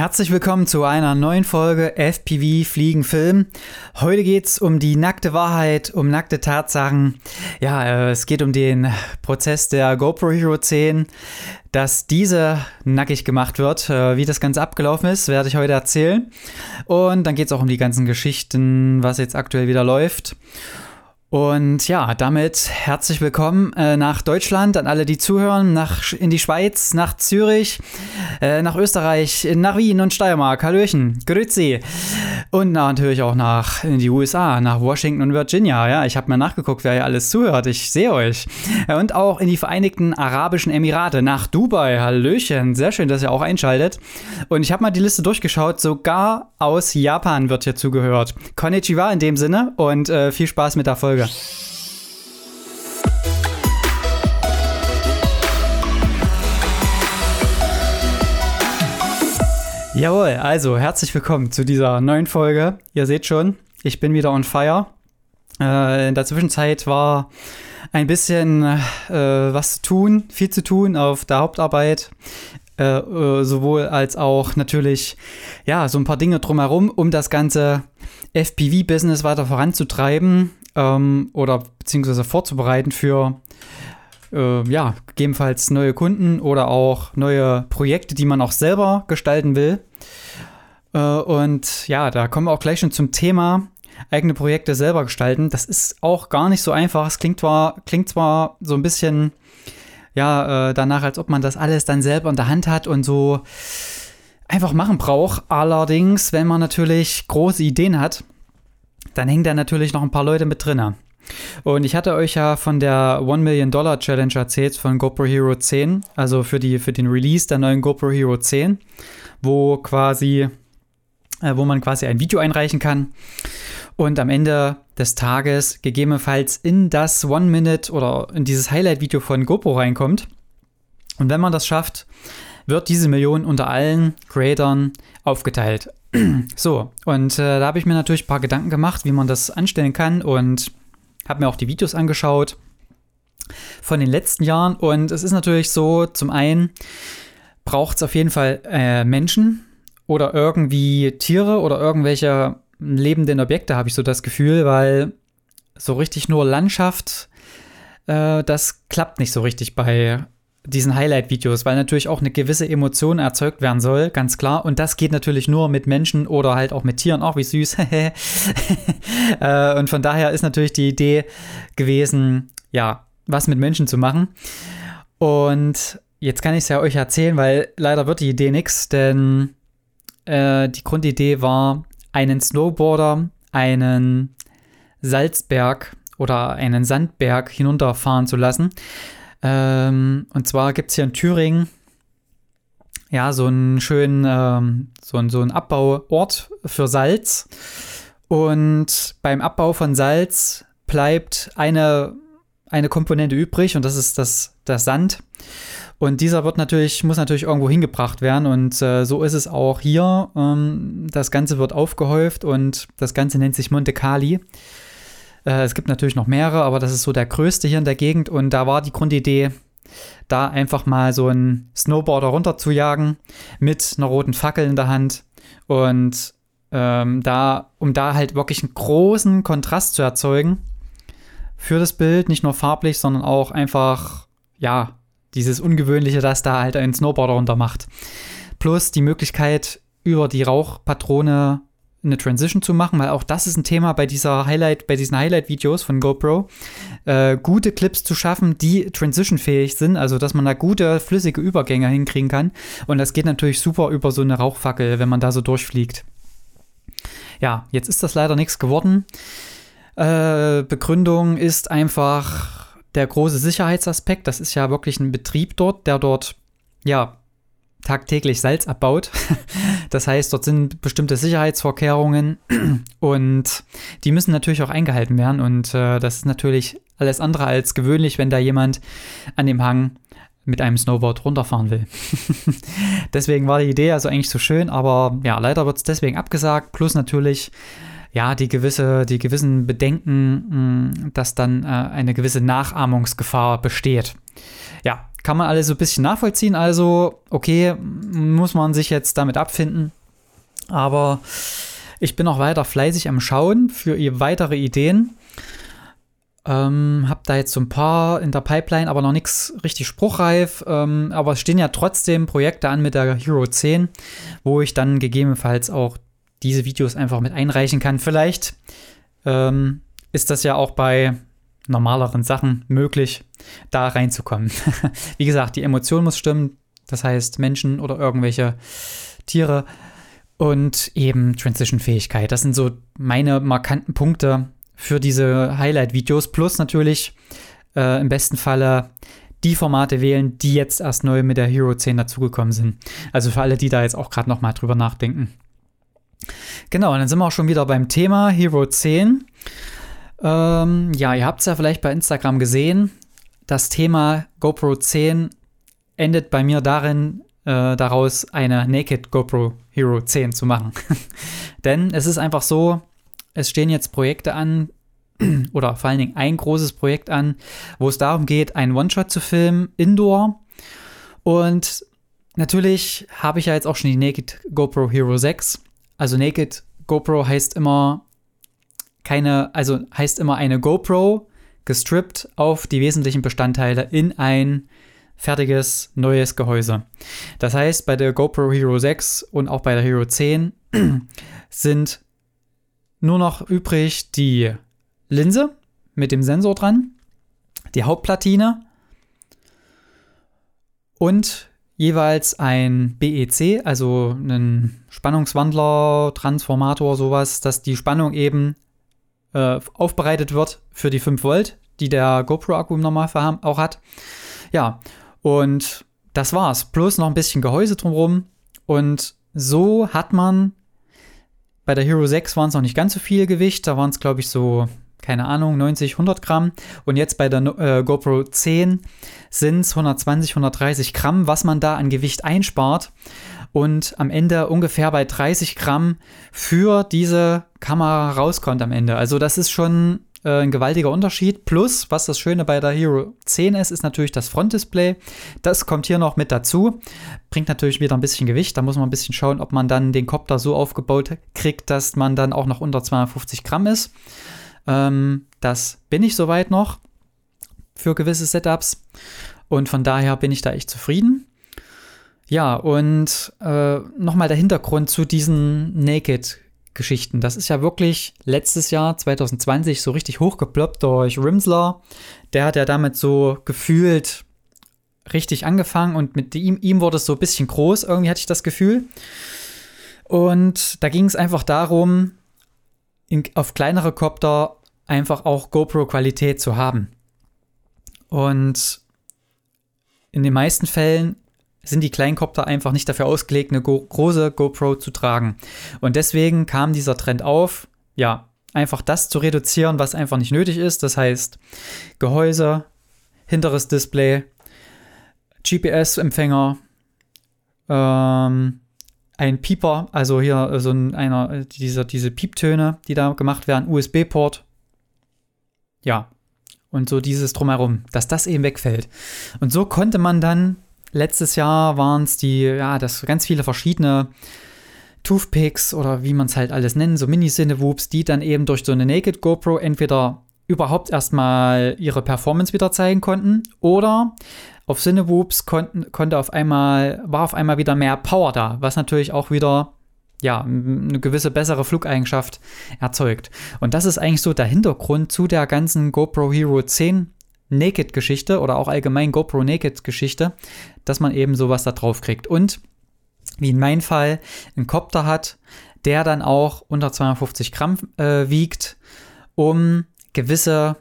Herzlich willkommen zu einer neuen Folge FPV Fliegen Film. Heute geht es um die nackte Wahrheit, um nackte Tatsachen. Ja, äh, es geht um den Prozess der GoPro Hero 10, dass diese nackig gemacht wird. Äh, wie das Ganze abgelaufen ist, werde ich heute erzählen. Und dann geht es auch um die ganzen Geschichten, was jetzt aktuell wieder läuft. Und ja, damit herzlich willkommen äh, nach Deutschland, an alle, die zuhören, nach, in die Schweiz, nach Zürich, äh, nach Österreich, nach Wien und Steiermark. Hallöchen, Grüezi. Und natürlich auch nach in die USA, nach Washington und Virginia. Ja, ich habe mal nachgeguckt, wer hier alles zuhört. Ich sehe euch. Und auch in die Vereinigten Arabischen Emirate, nach Dubai. Hallöchen, sehr schön, dass ihr auch einschaltet. Und ich habe mal die Liste durchgeschaut. Sogar aus Japan wird hier zugehört. Konnichiwa in dem Sinne und äh, viel Spaß mit der Folge. Folge. Jawohl, also herzlich willkommen zu dieser neuen Folge. Ihr seht schon, ich bin wieder on fire. Äh, in der Zwischenzeit war ein bisschen äh, was zu tun, viel zu tun auf der Hauptarbeit. Äh, äh sowohl als auch natürlich, ja, so ein paar Dinge drumherum, um das ganze FPV-Business weiter voranzutreiben ähm, oder beziehungsweise vorzubereiten für äh, ja, gegebenenfalls neue Kunden oder auch neue Projekte, die man auch selber gestalten will. Äh, und ja, da kommen wir auch gleich schon zum Thema eigene Projekte selber gestalten. Das ist auch gar nicht so einfach. Es klingt zwar, klingt zwar so ein bisschen ja, äh, danach, als ob man das alles dann selber in der Hand hat und so einfach machen braucht. Allerdings, wenn man natürlich große Ideen hat, dann hängen da natürlich noch ein paar Leute mit drin. Und ich hatte euch ja von der One Million Dollar Challenge erzählt von GoPro Hero 10, also für, die, für den Release der neuen GoPro Hero 10, wo quasi, äh, wo man quasi ein Video einreichen kann und am Ende des Tages gegebenenfalls in das One Minute oder in dieses Highlight-Video von GoPro reinkommt. Und wenn man das schafft, wird diese Million unter allen Creatoren aufgeteilt. So, und äh, da habe ich mir natürlich ein paar Gedanken gemacht, wie man das anstellen kann und habe mir auch die Videos angeschaut von den letzten Jahren. Und es ist natürlich so, zum einen braucht es auf jeden Fall äh, Menschen oder irgendwie Tiere oder irgendwelche lebenden Objekte, habe ich so das Gefühl, weil so richtig nur Landschaft, äh, das klappt nicht so richtig bei diesen Highlight-Videos, weil natürlich auch eine gewisse Emotion erzeugt werden soll, ganz klar. Und das geht natürlich nur mit Menschen oder halt auch mit Tieren, auch wie süß. Äh, und von daher ist natürlich die Idee gewesen, ja, was mit Menschen zu machen. Und jetzt kann ich es ja euch erzählen, weil leider wird die Idee nichts, denn äh, die Grundidee war, einen Snowboarder einen Salzberg oder einen Sandberg hinunterfahren zu lassen. Ähm, und zwar gibt es hier in Thüringen ja so einen schönen, ähm, so, so einen Abbauort für Salz. Und beim Abbau von Salz bleibt eine, eine Komponente übrig und das ist das, das Sand. Und dieser wird natürlich, muss natürlich irgendwo hingebracht werden. Und äh, so ist es auch hier. Ähm, das Ganze wird aufgehäuft und das Ganze nennt sich Monte Cali. Äh, es gibt natürlich noch mehrere, aber das ist so der größte hier in der Gegend. Und da war die Grundidee, da einfach mal so einen Snowboarder runter zu jagen mit einer roten Fackel in der Hand. Und ähm, da, um da halt wirklich einen großen Kontrast zu erzeugen für das Bild, nicht nur farblich, sondern auch einfach, ja, dieses Ungewöhnliche, dass da halt ein Snowboarder runter macht. Plus die Möglichkeit, über die Rauchpatrone eine Transition zu machen, weil auch das ist ein Thema bei dieser Highlight, bei diesen Highlight-Videos von GoPro, äh, gute Clips zu schaffen, die transitionfähig sind, also dass man da gute flüssige Übergänge hinkriegen kann. Und das geht natürlich super über so eine Rauchfackel, wenn man da so durchfliegt. Ja, jetzt ist das leider nichts geworden. Äh, Begründung ist einfach der große Sicherheitsaspekt. Das ist ja wirklich ein Betrieb dort, der dort ja tagtäglich Salz abbaut. Das heißt, dort sind bestimmte Sicherheitsvorkehrungen und die müssen natürlich auch eingehalten werden. Und äh, das ist natürlich alles andere als gewöhnlich, wenn da jemand an dem Hang mit einem Snowboard runterfahren will. deswegen war die Idee also eigentlich so schön, aber ja, leider wird es deswegen abgesagt. Plus natürlich ja, die gewisse, die gewissen Bedenken, mh, dass dann äh, eine gewisse Nachahmungsgefahr besteht. Ja, kann man alles so ein bisschen nachvollziehen. Also, okay, muss man sich jetzt damit abfinden. Aber ich bin auch weiter fleißig am Schauen für weitere Ideen. Ähm, hab da jetzt so ein paar in der Pipeline, aber noch nichts richtig spruchreif. Ähm, aber es stehen ja trotzdem Projekte an mit der Hero 10, wo ich dann gegebenenfalls auch diese Videos einfach mit einreichen kann. Vielleicht ähm, ist das ja auch bei normaleren Sachen möglich, da reinzukommen. Wie gesagt, die Emotion muss stimmen. Das heißt, Menschen oder irgendwelche Tiere und eben Transition-Fähigkeit. Das sind so meine markanten Punkte für diese Highlight-Videos. Plus natürlich äh, im besten Falle die Formate wählen, die jetzt erst neu mit der Hero 10 dazugekommen sind. Also für alle, die da jetzt auch gerade nochmal drüber nachdenken. Genau, und dann sind wir auch schon wieder beim Thema Hero 10. Ähm, ja, ihr habt es ja vielleicht bei Instagram gesehen. Das Thema GoPro 10 endet bei mir darin, äh, daraus eine Naked GoPro Hero 10 zu machen. Denn es ist einfach so, es stehen jetzt Projekte an, oder vor allen Dingen ein großes Projekt an, wo es darum geht, einen One-Shot zu filmen, indoor. Und natürlich habe ich ja jetzt auch schon die Naked GoPro Hero 6. Also Naked GoPro heißt immer keine, also heißt immer eine GoPro gestrippt auf die wesentlichen Bestandteile in ein fertiges neues Gehäuse. Das heißt, bei der GoPro Hero 6 und auch bei der Hero 10 sind nur noch übrig die Linse mit dem Sensor dran, die Hauptplatine und jeweils ein BEC, also einen Spannungswandler, Transformator, sowas, dass die Spannung eben äh, aufbereitet wird für die 5 Volt, die der GoPro-Akku im Normalfall auch hat. Ja, und das war's. Plus noch ein bisschen Gehäuse drumherum. Und so hat man bei der Hero 6 waren es noch nicht ganz so viel Gewicht. Da waren es, glaube ich, so, keine Ahnung, 90, 100 Gramm. Und jetzt bei der äh, GoPro 10 sind es 120, 130 Gramm, was man da an Gewicht einspart. Und am Ende ungefähr bei 30 Gramm für diese Kamera rauskommt am Ende. Also das ist schon äh, ein gewaltiger Unterschied. Plus, was das Schöne bei der Hero 10 ist, ist natürlich das Frontdisplay. Das kommt hier noch mit dazu. Bringt natürlich wieder ein bisschen Gewicht. Da muss man ein bisschen schauen, ob man dann den Kopter so aufgebaut kriegt, dass man dann auch noch unter 250 Gramm ist. Ähm, das bin ich soweit noch für gewisse Setups. Und von daher bin ich da echt zufrieden. Ja, und äh, nochmal der Hintergrund zu diesen Naked Geschichten. Das ist ja wirklich letztes Jahr, 2020, so richtig hochgeploppt durch Rimsler. Der hat ja damit so gefühlt richtig angefangen und mit ihm, ihm wurde es so ein bisschen groß, irgendwie hatte ich das Gefühl. Und da ging es einfach darum, in, auf kleinere Copter einfach auch GoPro-Qualität zu haben. Und in den meisten Fällen sind die Kleinkopter einfach nicht dafür ausgelegt, eine Go große GoPro zu tragen. Und deswegen kam dieser Trend auf, ja, einfach das zu reduzieren, was einfach nicht nötig ist. Das heißt, Gehäuse, hinteres Display, GPS-Empfänger, ähm, ein Pieper, also hier so ein, einer dieser diese Pieptöne, die da gemacht werden, USB-Port. Ja, und so dieses drumherum, dass das eben wegfällt. Und so konnte man dann letztes Jahr waren es die, ja, das ganz viele verschiedene Toothpicks oder wie man es halt alles nennt, so Mini-Cinewhoops, die dann eben durch so eine Naked GoPro entweder überhaupt erstmal ihre Performance wieder zeigen konnten oder auf Cinewhoops konnten, konnte auf einmal, war auf einmal wieder mehr Power da, was natürlich auch wieder ja, eine gewisse bessere Flugeigenschaft erzeugt. Und das ist eigentlich so der Hintergrund zu der ganzen GoPro Hero 10 Naked-Geschichte oder auch allgemein GoPro Naked-Geschichte, dass man eben sowas da drauf kriegt. Und wie in meinem Fall einen Copter hat, der dann auch unter 250 Gramm äh, wiegt, um gewisse,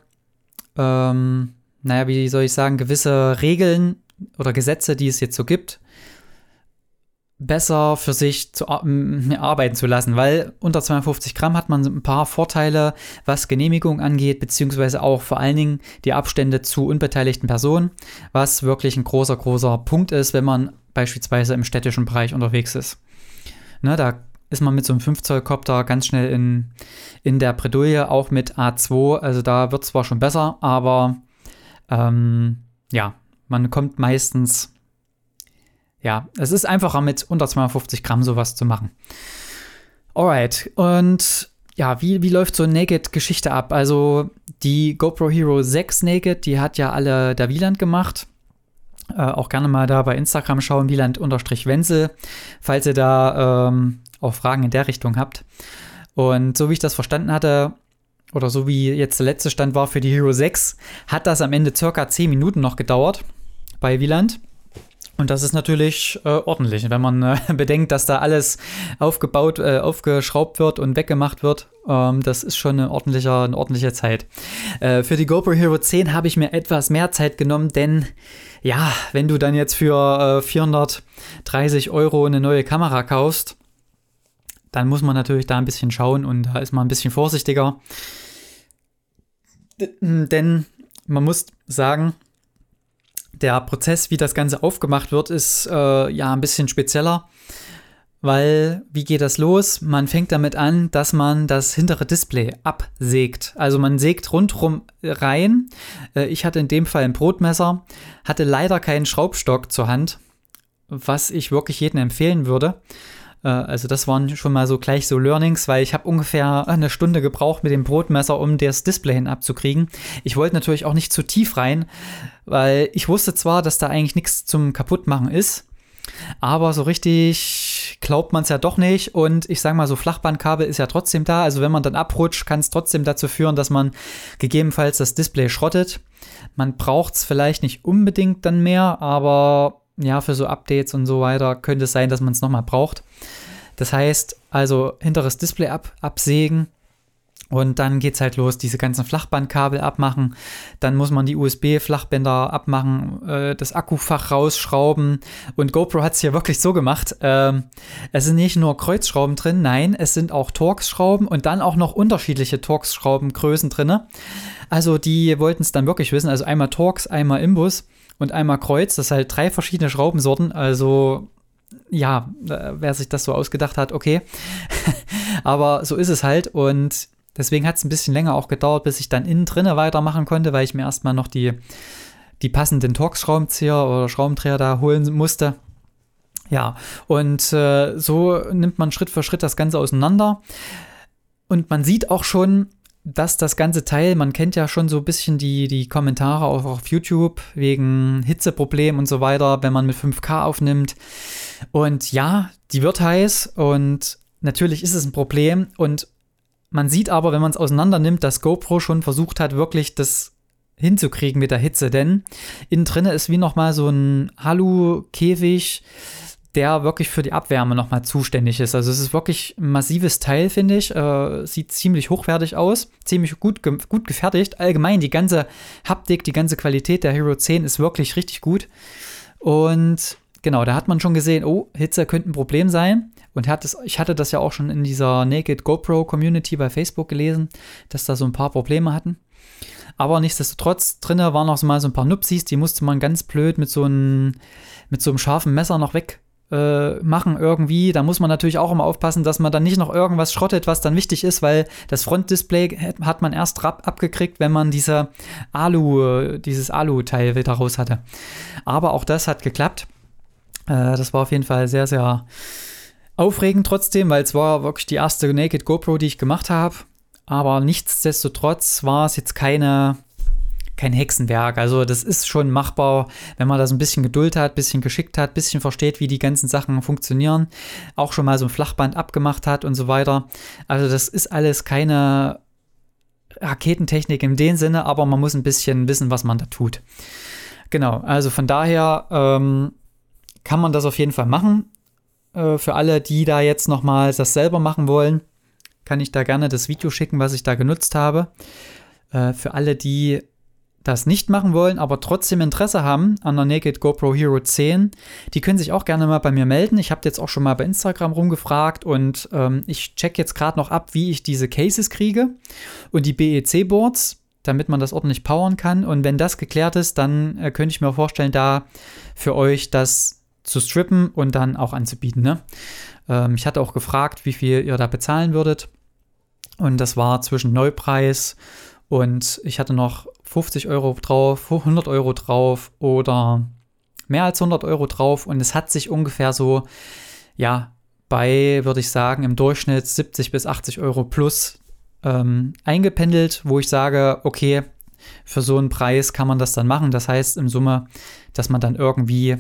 ähm, naja, wie soll ich sagen, gewisse Regeln oder Gesetze, die es jetzt so gibt, besser für sich zu arbeiten zu lassen, weil unter 250 Gramm hat man ein paar Vorteile, was Genehmigung angeht, beziehungsweise auch vor allen Dingen die Abstände zu unbeteiligten Personen, was wirklich ein großer, großer Punkt ist, wenn man beispielsweise im städtischen Bereich unterwegs ist. Ne, da ist man mit so einem 5 Zoll Copter ganz schnell in, in der Bredouille, auch mit A2, also da wird es zwar schon besser, aber ähm, ja, Man kommt meistens, ja, es ist einfacher mit unter 250 Gramm sowas zu machen. Alright, und ja, wie, wie läuft so eine Naked-Geschichte ab? Also die GoPro Hero 6 Naked, die hat ja alle der Wieland gemacht. Äh, auch gerne mal da bei Instagram schauen, Wieland-Wenzel, falls ihr da ähm, auch Fragen in der Richtung habt. Und so wie ich das verstanden hatte, oder so wie jetzt der letzte Stand war für die Hero 6, hat das am Ende circa 10 Minuten noch gedauert bei Wieland. Und das ist natürlich äh, ordentlich, wenn man äh, bedenkt, dass da alles aufgebaut, äh, aufgeschraubt wird und weggemacht wird. Ähm, das ist schon eine ordentliche, eine ordentliche Zeit. Äh, für die GoPro Hero 10 habe ich mir etwas mehr Zeit genommen, denn ja, wenn du dann jetzt für 430 äh, Euro eine neue Kamera kaufst, dann muss man natürlich da ein bisschen schauen und da ist man ein bisschen vorsichtiger. D denn man muss sagen, der Prozess, wie das Ganze aufgemacht wird, ist äh, ja ein bisschen spezieller. Weil, wie geht das los? Man fängt damit an, dass man das hintere Display absägt. Also man sägt rundherum rein. Äh, ich hatte in dem Fall ein Brotmesser, hatte leider keinen Schraubstock zur Hand, was ich wirklich jedem empfehlen würde. Äh, also das waren schon mal so gleich so Learnings, weil ich habe ungefähr eine Stunde gebraucht mit dem Brotmesser, um das Display hin abzukriegen. Ich wollte natürlich auch nicht zu tief rein, weil ich wusste zwar, dass da eigentlich nichts zum Kaputtmachen ist, aber so richtig glaubt man es ja doch nicht. Und ich sage mal, so Flachbandkabel ist ja trotzdem da. Also wenn man dann abrutscht, kann es trotzdem dazu führen, dass man gegebenenfalls das Display schrottet. Man braucht es vielleicht nicht unbedingt dann mehr, aber ja, für so Updates und so weiter könnte es sein, dass man es nochmal braucht. Das heißt, also hinteres Display ab, absägen und dann geht es halt los, diese ganzen Flachbandkabel abmachen. Dann muss man die USB-Flachbänder abmachen, äh, das Akkufach rausschrauben. Und GoPro hat es hier wirklich so gemacht. Ähm, es sind nicht nur Kreuzschrauben drin, nein, es sind auch Torx-Schrauben und dann auch noch unterschiedliche Torx-Schraubengrößen drin. Also die wollten es dann wirklich wissen. Also einmal Torx, einmal Imbus und einmal Kreuz. Das sind halt drei verschiedene Schraubensorten. Also ja, wer sich das so ausgedacht hat, okay. Aber so ist es halt. Und deswegen hat es ein bisschen länger auch gedauert, bis ich dann innen drinne weitermachen konnte, weil ich mir erstmal noch die, die passenden Torx-Schraubenzieher oder Schraubendreher da holen musste. Ja, und äh, so nimmt man Schritt für Schritt das Ganze auseinander. Und man sieht auch schon, dass das ganze Teil, man kennt ja schon so ein bisschen die, die Kommentare auch auf YouTube wegen Hitzeproblem und so weiter, wenn man mit 5K aufnimmt. Und ja, die wird heiß und natürlich ist es ein Problem. Und man sieht aber, wenn man es auseinander nimmt, dass GoPro schon versucht hat, wirklich das hinzukriegen mit der Hitze. Denn innen drin ist wie nochmal so ein Alu-Käfig der wirklich für die Abwärme nochmal zuständig ist. Also es ist wirklich ein massives Teil, finde ich. Äh, sieht ziemlich hochwertig aus, ziemlich gut, ge gut gefertigt. Allgemein die ganze Haptik, die ganze Qualität der Hero 10 ist wirklich richtig gut. Und genau, da hat man schon gesehen, oh, Hitze könnte ein Problem sein. Und hat es, ich hatte das ja auch schon in dieser Naked GoPro Community bei Facebook gelesen, dass da so ein paar Probleme hatten. Aber nichtsdestotrotz, drinnen waren noch so mal so ein paar Nupsis, die musste man ganz blöd mit so einem, mit so einem scharfen Messer noch weg äh, machen irgendwie. Da muss man natürlich auch immer aufpassen, dass man dann nicht noch irgendwas schrottet, was dann wichtig ist, weil das Frontdisplay hat man erst abgekriegt, wenn man diese Alu, dieses Alu-Teil wieder raus hatte. Aber auch das hat geklappt. Äh, das war auf jeden Fall sehr, sehr aufregend trotzdem, weil es war wirklich die erste Naked GoPro, die ich gemacht habe. Aber nichtsdestotrotz war es jetzt keine kein Hexenwerk. Also das ist schon machbar, wenn man das ein bisschen Geduld hat, ein bisschen geschickt hat, ein bisschen versteht, wie die ganzen Sachen funktionieren, auch schon mal so ein Flachband abgemacht hat und so weiter. Also das ist alles keine Raketentechnik in dem Sinne, aber man muss ein bisschen wissen, was man da tut. Genau, also von daher ähm, kann man das auf jeden Fall machen. Äh, für alle, die da jetzt nochmal das selber machen wollen, kann ich da gerne das Video schicken, was ich da genutzt habe. Äh, für alle, die das nicht machen wollen, aber trotzdem Interesse haben an der Naked GoPro Hero 10, die können sich auch gerne mal bei mir melden. Ich habe jetzt auch schon mal bei Instagram rumgefragt und ähm, ich check jetzt gerade noch ab, wie ich diese Cases kriege und die BEC-Boards, damit man das ordentlich powern kann. Und wenn das geklärt ist, dann äh, könnte ich mir vorstellen, da für euch das zu strippen und dann auch anzubieten. Ne? Ähm, ich hatte auch gefragt, wie viel ihr da bezahlen würdet. Und das war zwischen Neupreis und ich hatte noch 50 Euro drauf, 100 Euro drauf oder mehr als 100 Euro drauf und es hat sich ungefähr so, ja, bei, würde ich sagen, im Durchschnitt 70 bis 80 Euro plus ähm, eingependelt, wo ich sage, okay, für so einen Preis kann man das dann machen. Das heißt im Summe, dass man dann irgendwie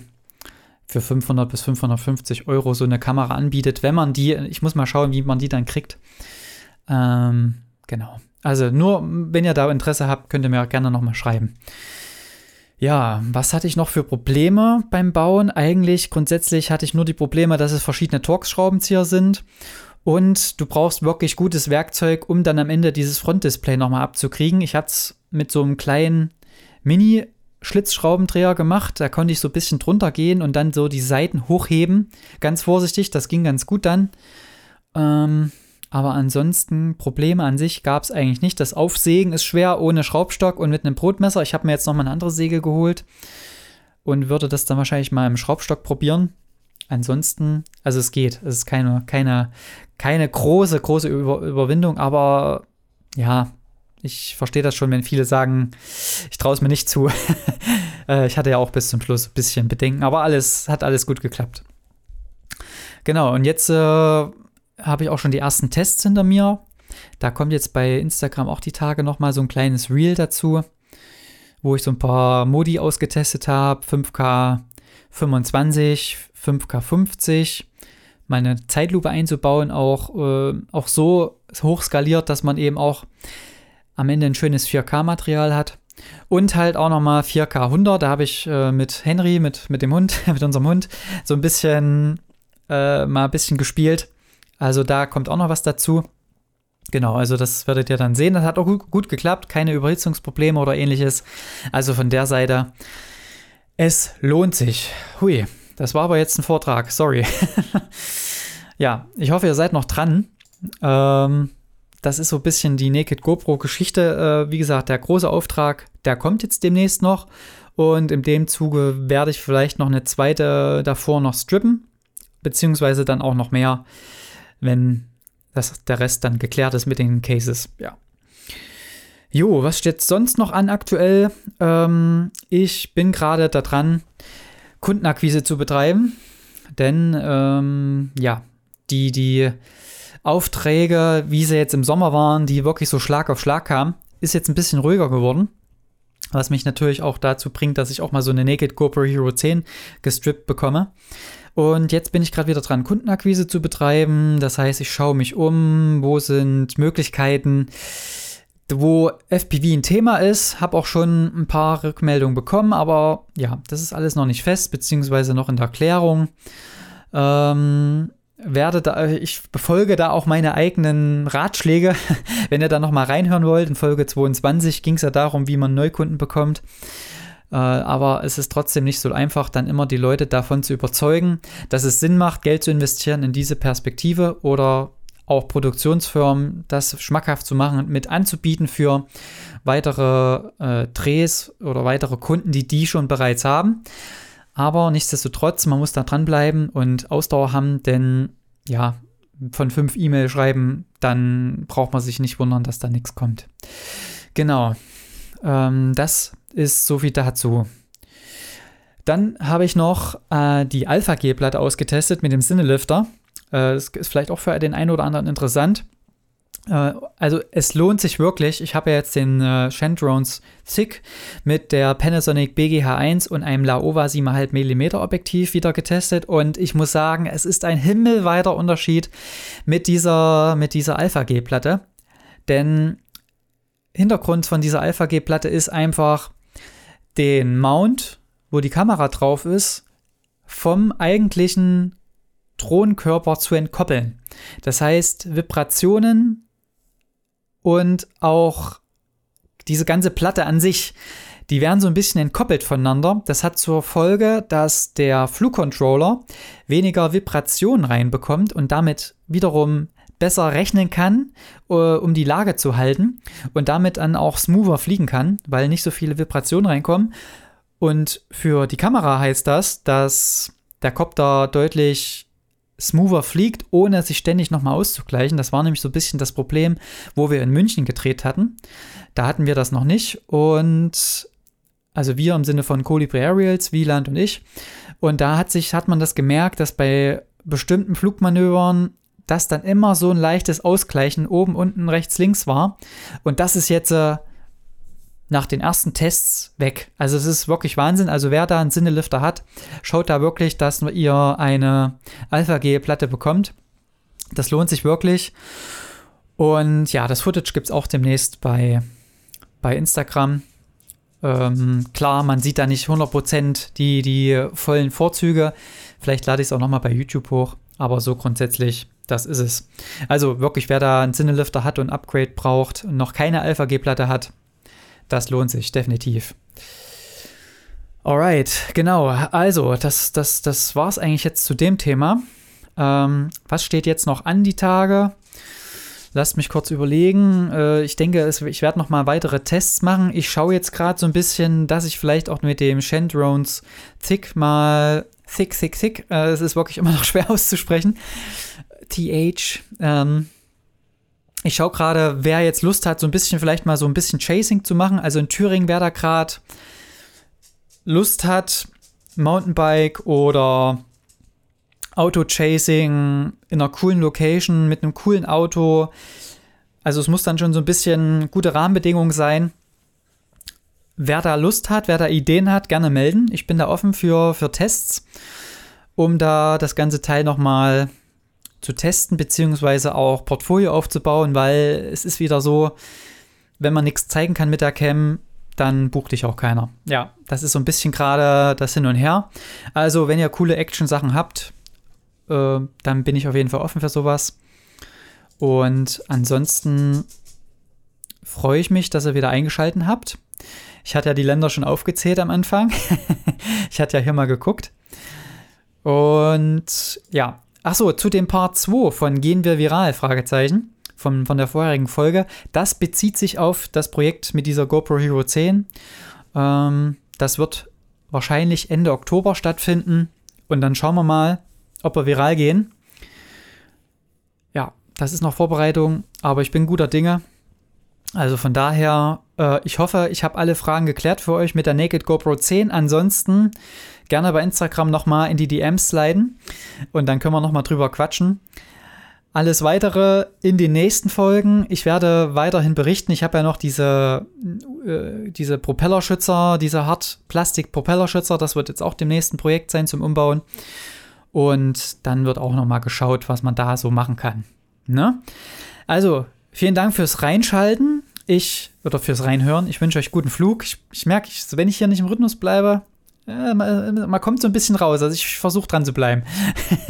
für 500 bis 550 Euro so eine Kamera anbietet, wenn man die, ich muss mal schauen, wie man die dann kriegt. Ähm, genau. Also nur, wenn ihr da Interesse habt, könnt ihr mir gerne nochmal schreiben. Ja, was hatte ich noch für Probleme beim Bauen? Eigentlich grundsätzlich hatte ich nur die Probleme, dass es verschiedene Torx-Schraubenzieher sind. Und du brauchst wirklich gutes Werkzeug, um dann am Ende dieses Frontdisplay nochmal abzukriegen. Ich hatte es mit so einem kleinen Mini-Schlitzschraubendreher gemacht. Da konnte ich so ein bisschen drunter gehen und dann so die Seiten hochheben. Ganz vorsichtig, das ging ganz gut dann. Ähm, aber ansonsten Probleme an sich gab es eigentlich nicht. Das Aufsägen ist schwer ohne Schraubstock und mit einem Brotmesser. Ich habe mir jetzt noch mal eine andere Säge geholt und würde das dann wahrscheinlich mal im Schraubstock probieren. Ansonsten, also es geht. Es ist keine, keine, keine große, große Über Überwindung, aber ja, ich verstehe das schon, wenn viele sagen, ich traue es mir nicht zu. Äh, ich hatte ja auch bis zum Schluss ein bisschen Bedenken, aber alles hat alles gut geklappt. Genau, und jetzt äh, habe ich auch schon die ersten Tests hinter mir. Da kommt jetzt bei Instagram auch die Tage nochmal so ein kleines Reel dazu, wo ich so ein paar Modi ausgetestet habe. 5K 25, 5K 50. Meine Zeitlupe einzubauen, auch, äh, auch so hoch skaliert, dass man eben auch am Ende ein schönes 4K-Material hat. Und halt auch nochmal 4K 100. Da habe ich äh, mit Henry, mit, mit dem Hund, mit unserem Hund, so ein bisschen äh, mal ein bisschen gespielt also da kommt auch noch was dazu. Genau, also das werdet ihr dann sehen. Das hat auch gut, geklappt, keine Überhitzungsprobleme oder ähnliches. Also von der Seite, es lohnt sich. Hui, das war aber jetzt ein Vortrag, sorry. ja, ich hoffe, ihr seid noch dran. Ähm, das ist so ein bisschen die Naked GoPro-Geschichte. Äh, wie gesagt, der große Auftrag, der kommt jetzt demnächst noch. Und in dem Zuge werde ich vielleicht noch eine zweite davor noch strippen. Beziehungsweise dann auch noch mehr wenn das, der Rest dann geklärt ist mit den Cases. Ja. Jo, was steht sonst noch an aktuell? Ähm, ich bin gerade daran, Kundenakquise zu betreiben. Denn, ähm, ja, die, die Aufträge, wie sie jetzt im Sommer waren, die wirklich so Schlag auf Schlag kamen, ist jetzt ein bisschen ruhiger geworden. Was mich natürlich auch dazu bringt, dass ich auch mal so eine Naked GoPro Hero 10 gestrippt bekomme. Und jetzt bin ich gerade wieder dran, Kundenakquise zu betreiben. Das heißt, ich schaue mich um, wo sind Möglichkeiten, wo FPV ein Thema ist. Habe auch schon ein paar Rückmeldungen bekommen, aber ja, das ist alles noch nicht fest, beziehungsweise noch in der Klärung. Ähm, werde da, ich befolge da auch meine eigenen Ratschläge. Wenn ihr da noch mal reinhören wollt, in Folge 22 ging es ja darum, wie man Neukunden bekommt. Äh, aber es ist trotzdem nicht so einfach, dann immer die Leute davon zu überzeugen, dass es Sinn macht, Geld zu investieren in diese Perspektive oder auch Produktionsfirmen das schmackhaft zu machen, mit anzubieten für weitere äh, Drehs oder weitere Kunden, die die schon bereits haben. Aber nichtsdestotrotz, man muss da dranbleiben und Ausdauer haben, denn ja, von fünf E-Mail schreiben, dann braucht man sich nicht wundern, dass da nichts kommt. Genau. Ähm, das ist so viel dazu. Dann habe ich noch äh, die Alpha G-Platte ausgetestet mit dem Cinelifter. Äh, das ist vielleicht auch für den einen oder anderen interessant. Äh, also es lohnt sich wirklich. Ich habe ja jetzt den äh, Shandrones Thick mit der Panasonic BGH1 und einem Laowa 7,5 mm Objektiv wieder getestet und ich muss sagen, es ist ein himmelweiter Unterschied mit dieser, mit dieser Alpha G-Platte. Denn Hintergrund von dieser Alpha G-Platte ist einfach, den Mount, wo die Kamera drauf ist, vom eigentlichen Drohnenkörper zu entkoppeln. Das heißt, Vibrationen und auch diese ganze Platte an sich, die werden so ein bisschen entkoppelt voneinander. Das hat zur Folge, dass der Flugcontroller weniger Vibrationen reinbekommt und damit wiederum besser rechnen kann, äh, um die Lage zu halten und damit dann auch smoother fliegen kann, weil nicht so viele Vibrationen reinkommen. Und für die Kamera heißt das, dass der Copter deutlich smoother fliegt, ohne sich ständig nochmal auszugleichen. Das war nämlich so ein bisschen das Problem, wo wir in München gedreht hatten. Da hatten wir das noch nicht und also wir im Sinne von Colibri Aerials, Wieland und ich. Und da hat sich, hat man das gemerkt, dass bei bestimmten Flugmanövern das dann immer so ein leichtes Ausgleichen oben, unten, rechts, links war. Und das ist jetzt äh, nach den ersten Tests weg. Also es ist wirklich Wahnsinn. Also wer da einen Sinnelifter hat, schaut da wirklich, dass ihr eine Alpha-G-Platte bekommt. Das lohnt sich wirklich. Und ja, das Footage gibt es auch demnächst bei, bei Instagram. Ähm, klar, man sieht da nicht 100% die, die vollen Vorzüge. Vielleicht lade ich es auch nochmal bei YouTube hoch. Aber so grundsätzlich, das ist es. Also wirklich, wer da einen Sinnelifter hat und Upgrade braucht und noch keine Alpha-G-Platte hat, das lohnt sich definitiv. Alright, genau. Also, das, das, das war es eigentlich jetzt zu dem Thema. Ähm, was steht jetzt noch an die Tage? Lasst mich kurz überlegen. Äh, ich denke, es, ich werde noch mal weitere Tests machen. Ich schaue jetzt gerade so ein bisschen, dass ich vielleicht auch mit dem Shandrones Thick mal Thick, Thick, Thick. Äh, es ist wirklich immer noch schwer auszusprechen. TH. Ähm, ich schaue gerade, wer jetzt Lust hat, so ein bisschen vielleicht mal so ein bisschen Chasing zu machen. Also in Thüringen, wer da gerade Lust hat, Mountainbike oder Auto-Chasing in einer coolen Location mit einem coolen Auto. Also es muss dann schon so ein bisschen gute Rahmenbedingungen sein. Wer da Lust hat, wer da Ideen hat, gerne melden. Ich bin da offen für, für Tests, um da das ganze Teil nochmal zu testen, beziehungsweise auch Portfolio aufzubauen, weil es ist wieder so, wenn man nichts zeigen kann mit der Cam, dann bucht dich auch keiner. Ja, das ist so ein bisschen gerade das Hin und Her. Also, wenn ihr coole Action-Sachen habt, äh, dann bin ich auf jeden Fall offen für sowas. Und ansonsten freue ich mich, dass ihr wieder eingeschaltet habt. Ich hatte ja die Länder schon aufgezählt am Anfang. ich hatte ja hier mal geguckt. Und ja, Achso, zu dem Part 2 von Gehen wir viral? Fragezeichen. Von, von der vorherigen Folge. Das bezieht sich auf das Projekt mit dieser GoPro Hero 10. Ähm, das wird wahrscheinlich Ende Oktober stattfinden. Und dann schauen wir mal, ob wir viral gehen. Ja, das ist noch Vorbereitung, aber ich bin guter Dinge. Also von daher, äh, ich hoffe, ich habe alle Fragen geklärt für euch mit der Naked GoPro 10. Ansonsten gerne bei Instagram nochmal in die DMs sliden und dann können wir nochmal drüber quatschen. Alles weitere in den nächsten Folgen. Ich werde weiterhin berichten. Ich habe ja noch diese, äh, diese Propellerschützer, diese Hartplastik-Propellerschützer. Das wird jetzt auch dem nächsten Projekt sein zum Umbauen. Und dann wird auch nochmal geschaut, was man da so machen kann. Ne? Also, vielen Dank fürs Reinschalten. Ich, oder fürs Reinhören. Ich wünsche euch guten Flug. Ich, ich merke, wenn ich hier nicht im Rhythmus bleibe, man, man, kommt so ein bisschen raus. Also ich versuche dran zu bleiben.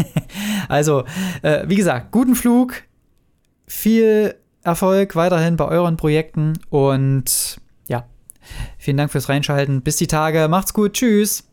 also, äh, wie gesagt, guten Flug, viel Erfolg weiterhin bei euren Projekten und ja, vielen Dank fürs Reinschalten. Bis die Tage, macht's gut, tschüss.